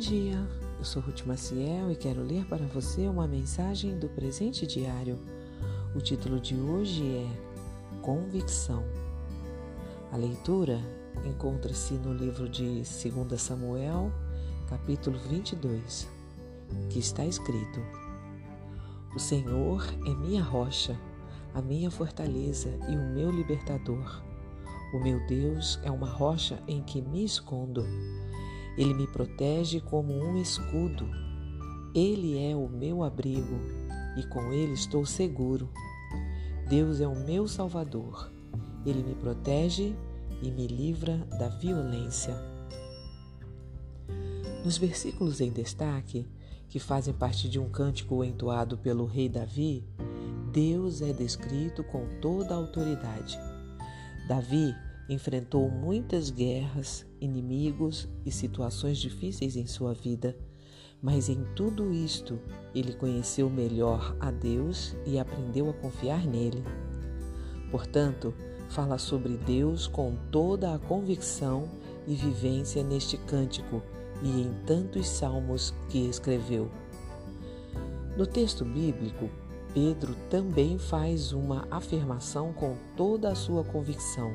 dia, eu sou Ruth Maciel e quero ler para você uma mensagem do presente diário. O título de hoje é Convicção. A leitura encontra-se no livro de 2 Samuel, capítulo 22, que está escrito: O Senhor é minha rocha, a minha fortaleza e o meu libertador. O meu Deus é uma rocha em que me escondo. Ele me protege como um escudo. Ele é o meu abrigo e com ele estou seguro. Deus é o meu Salvador. Ele me protege e me livra da violência. Nos versículos em destaque, que fazem parte de um cântico entoado pelo rei Davi, Deus é descrito com toda a autoridade. Davi enfrentou muitas guerras, inimigos e situações difíceis em sua vida, mas em tudo isto ele conheceu melhor a Deus e aprendeu a confiar nele. Portanto, fala sobre Deus com toda a convicção e vivência neste cântico e em tantos salmos que escreveu. No texto bíblico, Pedro também faz uma afirmação com toda a sua convicção.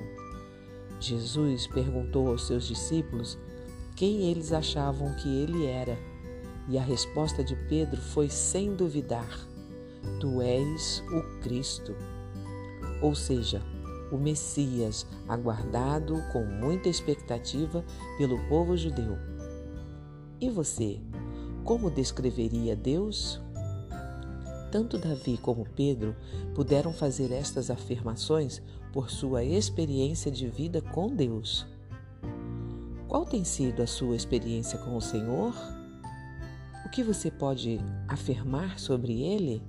Jesus perguntou aos seus discípulos quem eles achavam que ele era, e a resposta de Pedro foi sem duvidar: Tu és o Cristo. Ou seja, o Messias, aguardado com muita expectativa pelo povo judeu. E você, como descreveria Deus? Tanto Davi como Pedro puderam fazer estas afirmações por sua experiência de vida com Deus. Qual tem sido a sua experiência com o Senhor? O que você pode afirmar sobre Ele?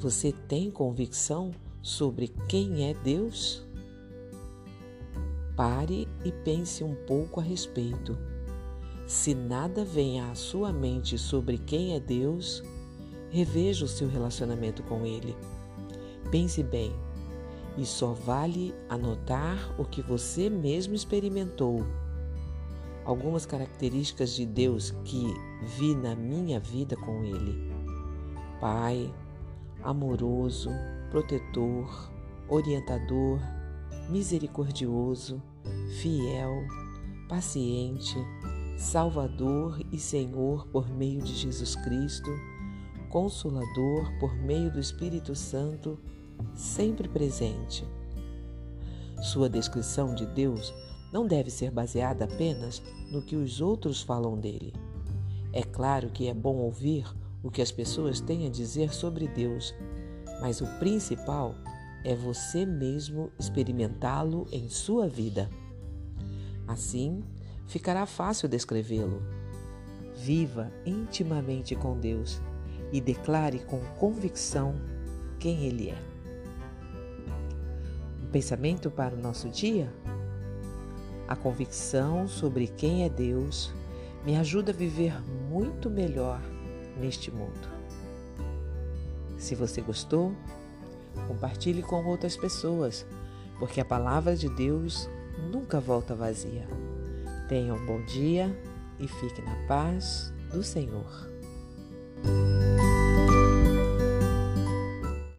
Você tem convicção sobre quem é Deus? Pare e pense um pouco a respeito. Se nada vem à sua mente sobre quem é Deus, reveja o seu relacionamento com Ele. Pense bem e só vale anotar o que você mesmo experimentou. Algumas características de Deus que vi na minha vida com Ele: Pai, amoroso, protetor, orientador, misericordioso, fiel, paciente, Salvador e Senhor por meio de Jesus Cristo, Consolador por meio do Espírito Santo sempre presente. Sua descrição de Deus não deve ser baseada apenas no que os outros falam dele. É claro que é bom ouvir o que as pessoas têm a dizer sobre Deus, mas o principal é você mesmo experimentá-lo em sua vida. Assim, ficará fácil descrevê-lo. Viva intimamente com Deus e declare com convicção quem Ele é pensamento para o nosso dia? A convicção sobre quem é Deus me ajuda a viver muito melhor neste mundo. Se você gostou, compartilhe com outras pessoas, porque a palavra de Deus nunca volta vazia. Tenha um bom dia e fique na paz do Senhor. Música